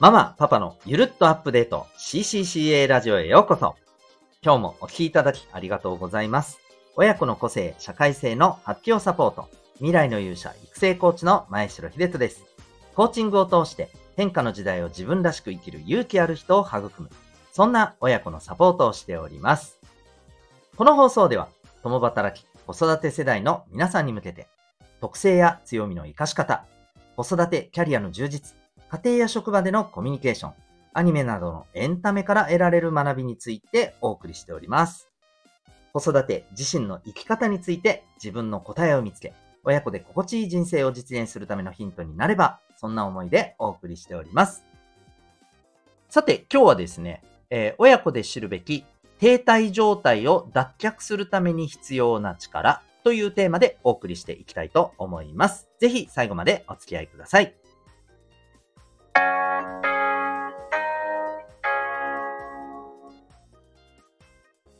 ママ、パパのゆるっとアップデート CCCA ラジオへようこそ。今日もお聴きいただきありがとうございます。親子の個性、社会性の発表サポート、未来の勇者育成コーチの前城秀人です。コーチングを通して変化の時代を自分らしく生きる勇気ある人を育む。そんな親子のサポートをしております。この放送では、共働き、子育て世代の皆さんに向けて、特性や強みの活かし方、子育てキャリアの充実、家庭や職場でのコミュニケーション、アニメなどのエンタメから得られる学びについてお送りしております。子育て、自身の生き方について自分の答えを見つけ、親子で心地いい人生を実現するためのヒントになれば、そんな思いでお送りしております。さて、今日はですね、えー、親子で知るべき停滞状態を脱却するために必要な力というテーマでお送りしていきたいと思います。ぜひ最後までお付き合いください。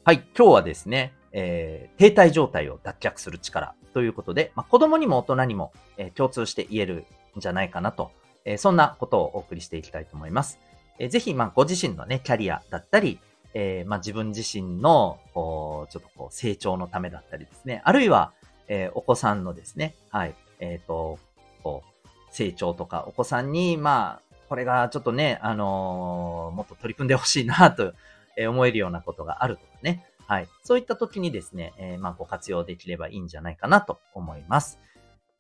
はい、今日はですね、えー、停滞状態を脱却する力ということで、まあ、子供にも大人にも、えー、共通して言えるんじゃないかなと、えー、そんなことをお送りしていきたいと思います。えー、ぜひ、まあ、ご自身のね、キャリアだったり、えー、まあ、自分自身の、こう、ちょっとこう、成長のためだったりですね、あるいは、えー、お子さんのですね、はい、えっ、ー、と、こう、成長とか、お子さんに、まあ、これがちょっとね、あのもっと取り組んでほしいなとえ思えるようなことがあるとかね。はい。そういった時にですね、え、まあ、ご活用できればいいんじゃないかなと思います。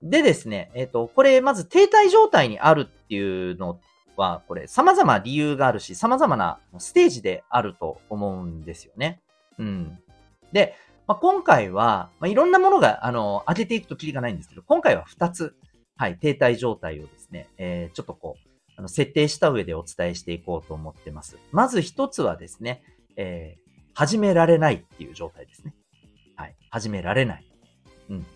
でですね、えっ、と、これ、まず停滞状態にあるっていうのは、これ、様々理由があるし、様々なステージであると思うんですよね。うん。で、まあ、今回は、まあ、いろんなものが、あの、上げていくときりがないんですけど、今回は2つ、はい、停滞状態をですね、えー、ちょっとこう、あの設定した上でお伝えしていこうと思ってます。まず一つはですね、えー、始められないっていう状態ですね。はい。始められない。うん。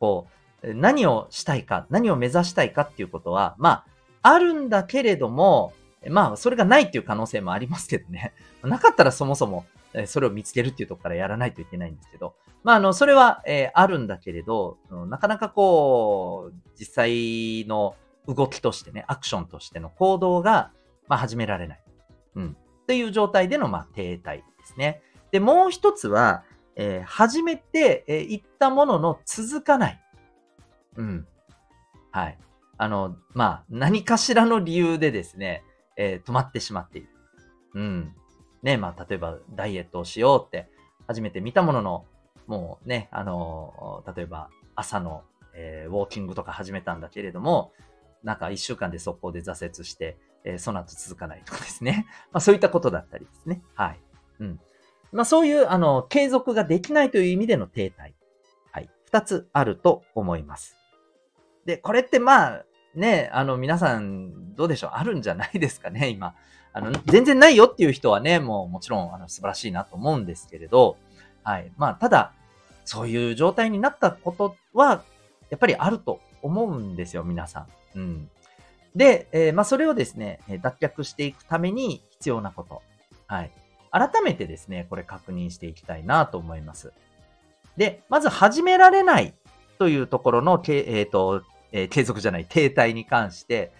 こう、何をしたいか、何を目指したいかっていうことは、まあ、あるんだけれども、まあ、それがないっていう可能性もありますけどね。なかったらそもそも、それを見つけるっていうところからやらないといけないんですけど、まあ、あの、それは、え、あるんだけれど、なかなかこう、実際の動きとしてね、アクションとしての行動が、まあ、始められない。うん。っていう状態での、まあ、停滞ですね。で、もう一つは、えー、始めて、えー、ったものの続かない。うん。はい。あの、まあ、何かしらの理由でですね、えー、止まってしまっている。うん。ね、まあ、例えば、ダイエットをしようって初めて見たものの、もうね、あの例えば、朝の、えー、ウォーキングとか始めたんだけれども、なんか一週間で速攻で挫折して、え、その後続かないとかですね。まあそういったことだったりですね。はい。うん。まあそういう、あの、継続ができないという意味での停滞。はい。二つあると思います。で、これってまあ、ね、あの、皆さん、どうでしょう？あるんじゃないですかね、今。あの、全然ないよっていう人はね、もうもちろん、あの、素晴らしいなと思うんですけれど、はい。まあ、ただ、そういう状態になったことは、やっぱりあると思うんですよ、皆さん。うん。で、えー、まあ、それをですね、脱却していくために必要なこと。はい。改めてですね、これ確認していきたいなと思います。で、まず始められないというところの、えっ、ー、と、えー、継続じゃない、停滞に関して、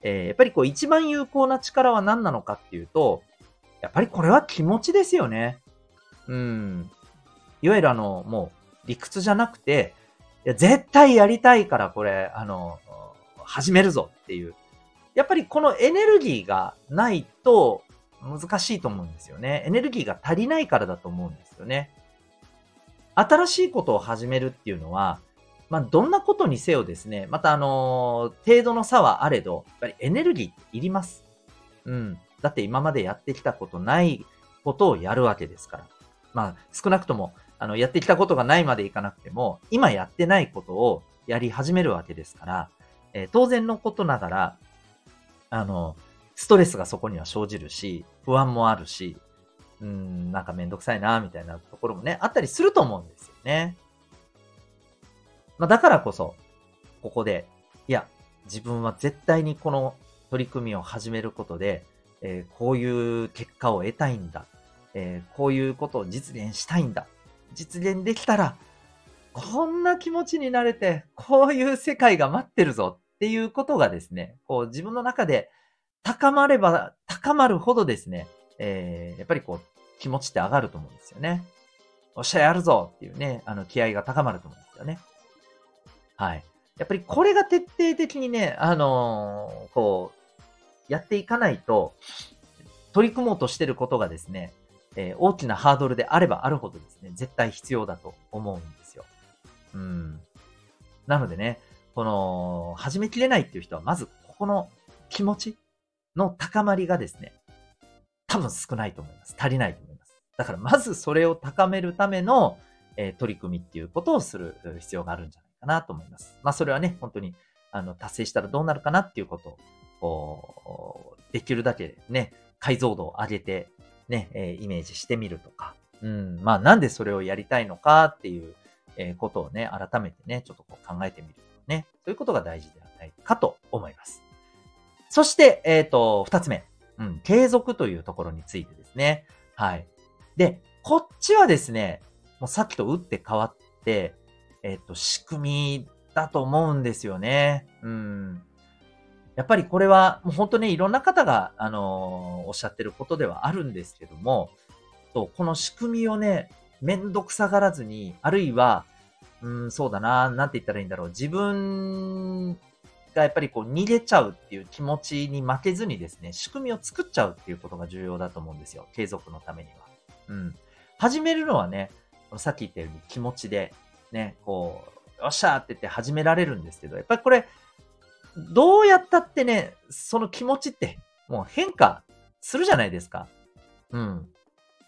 えー、やっぱりこう一番有効な力は何なのかっていうと、やっぱりこれは気持ちですよね。うん。いわゆるあの、もう理屈じゃなくて、いや、絶対やりたいからこれ、あの、始めるぞっていう。やっぱりこのエネルギーがないと難しいと思うんですよね。エネルギーが足りないからだと思うんですよね。新しいことを始めるっていうのは、まあ、どんなことにせよですね、またあのー、程度の差はあれど、やっぱりエネルギーっていります。うん。だって今までやってきたことないことをやるわけですから。まあ、少なくとも、あの、やってきたことがないまでいかなくても、今やってないことをやり始めるわけですから、えー、当然のことながら、あの、ストレスがそこには生じるし、不安もあるし、うん、なんかめんどくさいな、みたいなところもね、あったりすると思うんですよね。まあ、だからこそ、ここで、いや、自分は絶対にこの取り組みを始めることで、えー、こういう結果を得たいんだ、えー、こういうことを実現したいんだ。実現できたら、こんな気持ちになれて、こういう世界が待ってるぞっていうことがですね、こう自分の中で高まれば高まるほどですね、えー、やっぱりこう、気持ちって上がると思うんですよね。おっしゃやるぞっていうね、あの、気合が高まると思うんですよね。はい。やっぱりこれが徹底的にね、あのー、こう、やっていかないと、取り組もうとしてることがですね、えー、大きなハードルであればあるほどですね、絶対必要だと思うんですよ。うん。なのでね、この、始めきれないっていう人は、まず、ここの気持ちの高まりがですね、多分少ないと思います。足りないと思います。だから、まずそれを高めるための、えー、取り組みっていうことをする必要があるんじゃないかなと思います。まあ、それはね、本当に、あの、達成したらどうなるかなっていうことを、できるだけね、解像度を上げて、ね、えー、イメージしてみるとか、うん、まあ、なんでそれをやりたいのかっていう、え、ことをね、改めてね、ちょっとこう考えてみるね、そういうことが大事ではないかと思います。そして、えっ、ー、と、二つ目、うん、継続というところについてですね。はい。で、こっちはですね、もうさっきと打って変わって、えっ、ー、と、仕組みだと思うんですよね。うん。やっぱりこれは、もう本当ね、いろんな方が、あのー、おっしゃってることではあるんですけども、とこの仕組みをね、めんどくさがらずに、あるいは、うん、そうだな、なんて言ったらいいんだろう。自分がやっぱりこう逃げちゃうっていう気持ちに負けずにですね、仕組みを作っちゃうっていうことが重要だと思うんですよ。継続のためには。うん。始めるのはね、さっき言ったように気持ちで、ね、こう、よっしゃーって言って始められるんですけど、やっぱりこれ、どうやったってね、その気持ちってもう変化するじゃないですか。うん。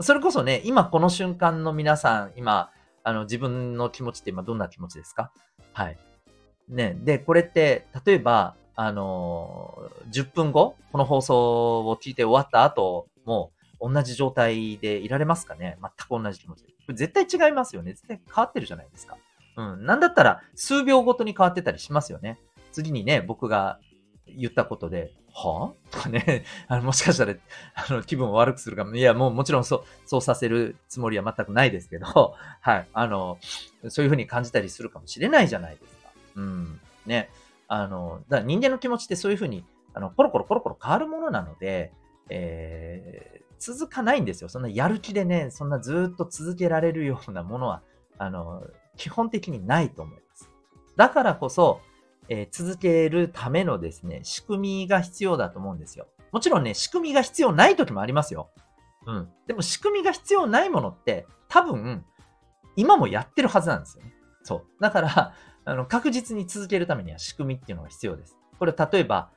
それこそね、今この瞬間の皆さん、今、あの、自分の気持ちって今どんな気持ちですか？はい。ね、で、これって、例えば、あのー、10分後、この放送を聞いて終わった後も、同じ状態でいられますかね？全く同じ気持ちで。これ絶対違いますよね。絶対変わってるじゃないですか。うん。なんだったら、数秒ごとに変わってたりしますよね。次にね、僕が言ったことで、は？ぁとかね、あの、もしかしたら、あの、気分を悪くするかも。いや、もうもちろんそう、そうさせるつもりは全くないですけど、はい。あの、そういうふうに感じたりするかもしれないじゃないですか。うん。ね。あの、だから人間の気持ちってそういうふうに、あの、コロコロコロコロ変わるものなので、えー、続かないんですよ。そんなやる気でね、そんなずっと続けられるようなものは、あの、基本的にないと思います。だからこそ、えー、続けるためのですね、仕組みが必要だと思うんですよ。もちろんね、仕組みが必要ない時もありますよ。うん。でも仕組みが必要ないものって、多分、今もやってるはずなんですよね。そう。だから、あの、確実に続けるためには仕組みっていうのが必要です。これ、例えば、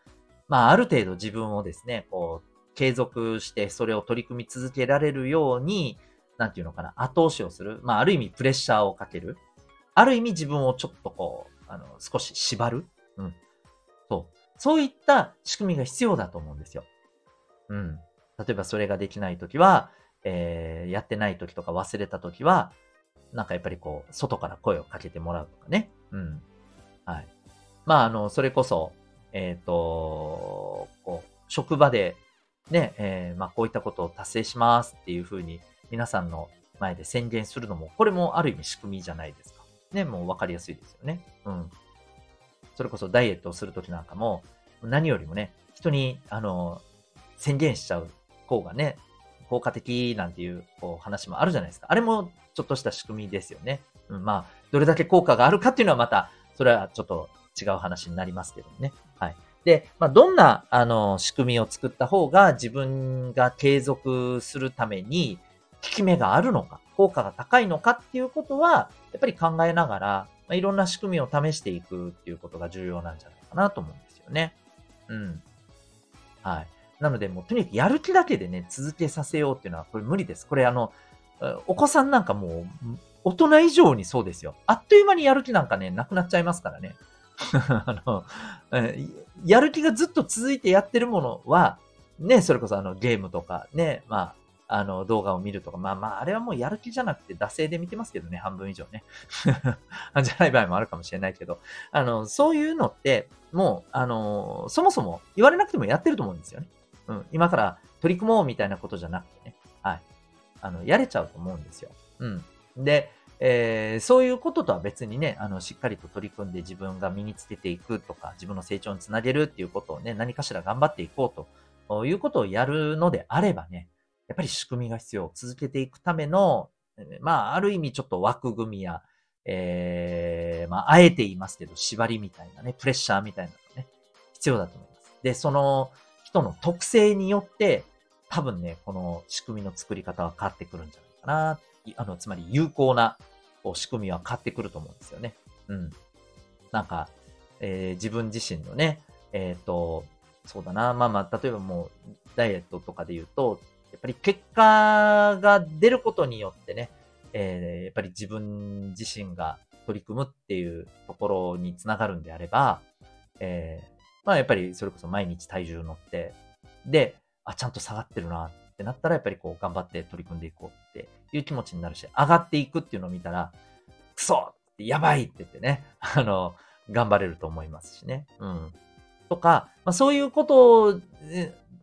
まあ、ある程度自分をですね、こう、継続してそれを取り組み続けられるように、なんていうのかな、後押しをする。まあ、ある意味プレッシャーをかける。ある意味自分をちょっとこう、あの、少し縛る？うん。そう。そういった仕組みが必要だと思うんですよ。うん。例えばそれができないときは、えー、やってないときとか忘れたときは、なんかやっぱりこう、外から声をかけてもらうとかね。うん。はい。まあ、あの、それこそ、えっ、ー、と、こう、職場で、ね、えー、まあ、こういったことを達成しますっていうふうに、皆さんの前で宣言するのも、これもある意味仕組みじゃないです。ね、もう分かりやすいですよね。うん。それこそダイエットをするときなんかも、何よりもね、人に、あの、宣言しちゃう方がね、効果的なんていうこう話もあるじゃないですか。あれもちょっとした仕組みですよね。うん、まあ、どれだけ効果があるかっていうのはまた、それはちょっと違う話になりますけどね。はい。で、まあ、どんな、あの、仕組みを作った方が自分が継続するために、効き目があるのか、効果が高いのかっていうことは、やっぱり考えながら、まあ、いろんな仕組みを試していくっていうことが重要なんじゃないかなと思うんですよね。うん。はい。なので、もうとにかくやる気だけでね、続けさせようっていうのは、これ無理です。これあの、お子さんなんかもう、大人以上にそうですよ。あっという間にやる気なんかね、なくなっちゃいますからね。あの、やる気がずっと続いてやってるものは、ね、それこそあのゲームとかね、まああ、の、動画を見るとか、まあまあ、あれはもうやる気じゃなくて、惰性で見てますけどね、半分以上ね。じゃない場合もあるかもしれないけど、あの、そういうのって、もう、あの、そもそも言われなくてもやってると思うんですよね。うん、今から取り組もうみたいなことじゃなくてね、はい。あの、やれちゃうと思うんですよ。うん。で、えー、そういうこととは別にね、あの、しっかりと取り組んで自分が身につけていくとか、自分の成長につなげるっていうことをね、何かしら頑張っていこうということをやるのであればね、やっぱり仕組みが必要。続けていくための、まあ、ある意味ちょっと枠組みや、えー、まあ、あえて言いますけど、縛りみたいなね、プレッシャーみたいなのがね、必要だと思います。で、その人の特性によって、多分ね、この仕組みの作り方は変わってくるんじゃないかな。あの、つまり有効な仕組みは変わってくると思うんですよね。うん。なんか、えー、自分自身のね、えっ、ー、と、そうだな。まあまあ、例えばもう、ダイエットとかで言うと、やっぱり結果が出ることによってね、えー、やっぱり自分自身が取り組むっていうところにつながるんであれば、えー、まあやっぱりそれこそ毎日体重乗って、で、あ、ちゃんと下がってるなってなったら、やっぱりこう頑張って取り組んでいこうっていう気持ちになるし、上がっていくっていうのを見たら、クソやばいって言ってね、あの、頑張れると思いますしね。うん。とか、まあ、そういうことを、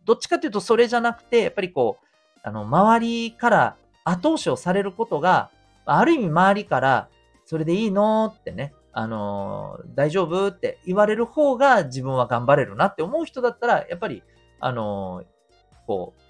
どっちかというとそれじゃなくて、やっぱりこう、あの、周りから後押しをされることが、ある意味周りから、それでいいのってね、あの、大丈夫って言われる方が自分は頑張れるなって思う人だったら、やっぱり、あの、こう、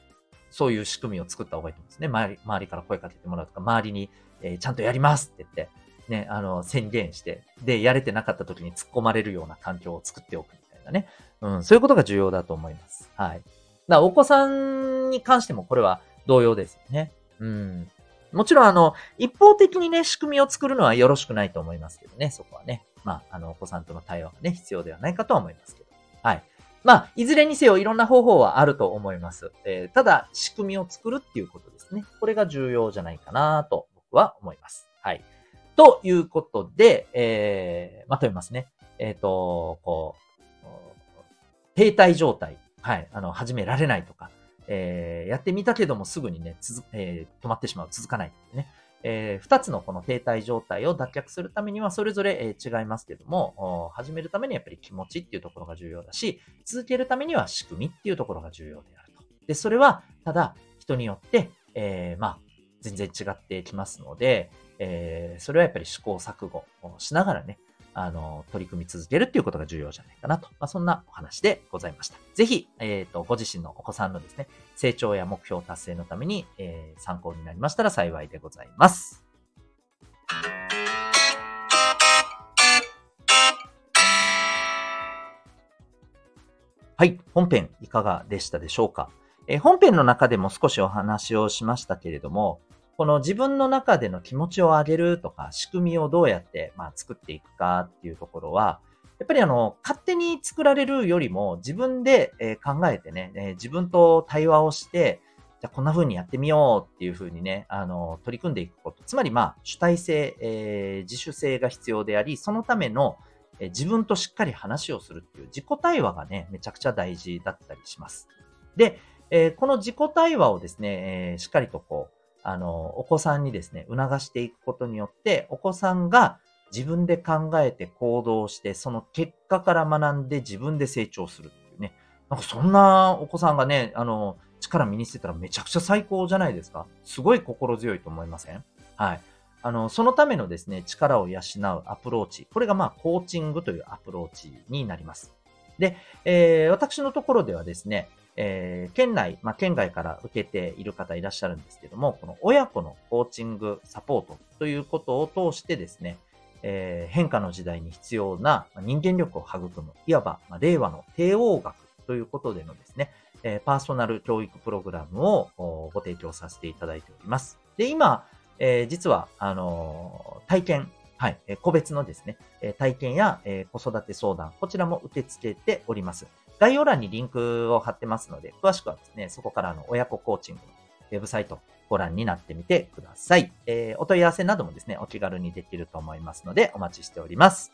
そういう仕組みを作った方がいいと思うんですね。周り周りから声かけてもらうとか、周りに、えー、ちゃんとやりますって言って、ね、あの、宣言して、で、やれてなかった時に突っ込まれるような環境を作っておくいなね。うん、そういうことが重要だと思います。はい。だお子さんに関してもこれは同様ですよね。うん。もちろん、あの、一方的にね、仕組みを作るのはよろしくないと思いますけどね、そこはね。まあ、あの、お子さんとの対話がね、必要ではないかとは思いますけど。はい。まあ、いずれにせよいろんな方法はあると思います。えー、ただ、仕組みを作るっていうことですね。これが重要じゃないかなと僕は思います。はい。ということで、えー、まとめますね。えっ、ー、と、こう、停滞状態。はい。あの、始められないとか、えー、やってみたけどもすぐにね、つえー、止まってしまう、続かないね。えー、2つのこの停滞状態を脱却するためにはそれぞれ、えー、違いますけども、始めるためにやっぱり気持ちっていうところが重要だし、続けるためには仕組みっていうところが重要であると。で、それはただ人によって、えー、まあ、全然違ってきますので、えー、それはやっぱり試行錯誤をしながらね、あの、取り組み続けるっていうことが重要じゃないかなと。まあ、そんなお話でございました。ぜひ、えっ、ー、と、ご自身のお子さんのですね、成長や目標達成のために、えー、参考になりましたら幸いでございます。はい。本編いかがでしたでしょうか、えー、本編の中でも少しお話をしましたけれども、この自分の中での気持ちを上げるとか、仕組みをどうやって、まあ、作っていくかっていうところは、やっぱりあの、勝手に作られるよりも自分で、え考えてね、え自分と対話をして、じゃこんな風にやってみようっていう風にね、あの、取り組んでいくこと。つまりまあ、主体性、えー、自主性が必要であり、そのための、え自分としっかり話をするっていう自己対話がね、めちゃくちゃ大事だったりします。で、えー、この自己対話をですね、えー、しっかりとこう、あの、お子さんにですね、促していくことによって、お子さんが自分で考えて行動して、その結果から学んで自分で成長するっていうね。なんかそんなお子さんがね、あの、力身にしてたらめちゃくちゃ最高じゃないですか。すごい心強いと思いません？はい。あの、そのためのですね、力を養うアプローチ。これがまあ、コーチングというアプローチになります。で、えー、私のところではですね、えー、県内、まあ、県外から受けている方いらっしゃるんですけども、この親子のコーチングサポートということを通してですね、えー、変化の時代に必要な人間力を育む、いわば、まあ、令和の帝王学ということでのですね、えー、パーソナル教育プログラムをご提供させていただいております。で、今、えー、実は、あの体験、はい、個別のですね、体験や、子育て相談、こちらも受け付けております。概要欄にリンクを貼ってますので、詳しくはですね、そこからの親子コーチングのウェブサイトご覧になってみてください。えー、お問い合わせなどもですね、お気軽にできると思いますので、お待ちしております。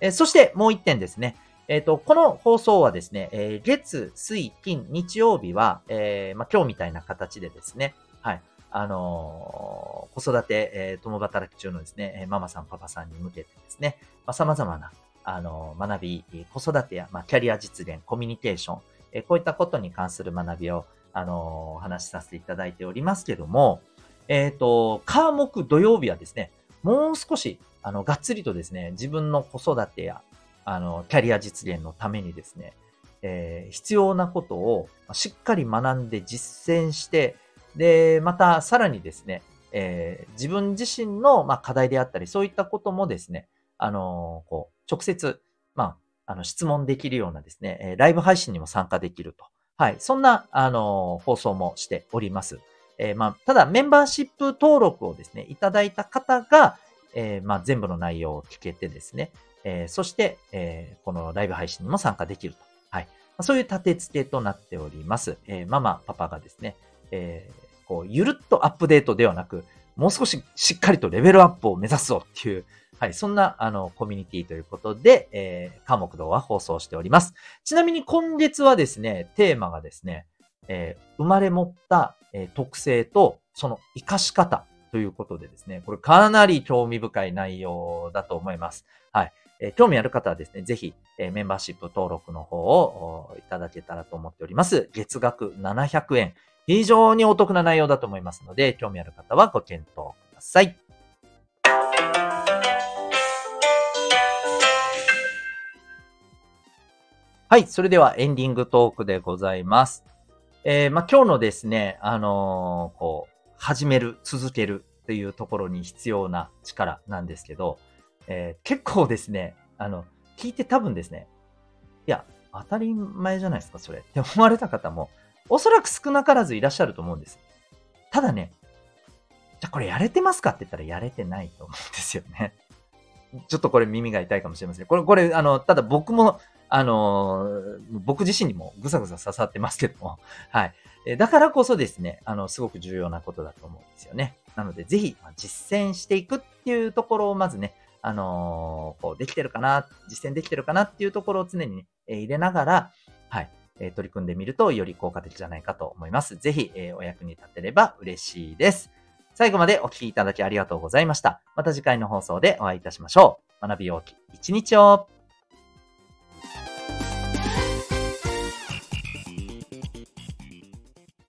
えー、そしてもう一点ですね。えっ、ー、と、この放送はですね、え月、水、金、日曜日は、えまあ、今日みたいな形でですね、はい。あの子育て、え共働き中のですね、ママさん、パパさんに向けてですね、まあ、様々なあの、学び、子育てや、まあ、キャリア実現、コミュニケーション、こういったことに関する学びを、あの、お話しさせていただいておりますけども、えっ、ー、と、科目土曜日はですね、もう少し、あの、がっつりとですね、自分の子育てや、あの、キャリア実現のためにですね、えー、必要なことをしっかり学んで実践して、で、またさらにですね、えー、自分自身の、ま、課題であったり、そういったこともですね、あの、こう、直接、まあ、あの、質問できるようなですね、えライブ配信にも参加できると。はい。そんな、あの放送もしております。えー、まあ、ただ、メンバーシップ登録をですね、いただいた方が、えー、まあ、全部の内容を聞けてですね、えー、そして、え、このライブ配信にも参加できると。はい。そういう立て付けとなっております。え、ママ、パパがですね、え、こう、ゆるっとアップデートではなく、もう少ししっかりとレベルアップを目指すぞっていう、はい、そんな、あの、コミュニティということで、えー、科目堂は放送しております。ちなみに今月はですね、テーマがですね、えー、生まれ持った、えー、特性とその活かし方ということでですね、これかなり興味深い内容だと思います。はい。え、興味ある方はですね、ぜひ、え、メンバーシップ登録の方をいただけたらと思っております。月額700円。非常にお得な内容だと思いますので、興味ある方はご検討ください。はい。それではエンディングトークでございます。えー、まあ、今日のですね、あのー、こう、始める、続けるっていうところに必要な力なんですけど、えー、結構ですね、あの、聞いて多分ですね、いや、当たり前じゃないですか、それって思われた方も、おそらく少なからずいらっしゃると思うんです。ただね、じゃこれやれてますかって言ったらやれてないと思うんですよね。ちょっとこれ耳が痛いかもしれません。これ、これ、あの、ただ僕も、あの、僕自身にもぐさぐさ刺さってますけども、はい。だからこそですね、あの、すごく重要なことだと思うんですよね。なので、ぜひ、実践していくっていうところをまずね、あのこう、できてるかな、実践できてるかなっていうところを常に、ね、入れながら、はい、え取り組んでみるとより効果的じゃないかと思います。ぜひ、えお役に立てれば嬉しいです。最後までお聴きいただきありがとうございました。また次回の放送でお会いいたしましょう。学び大きい一日を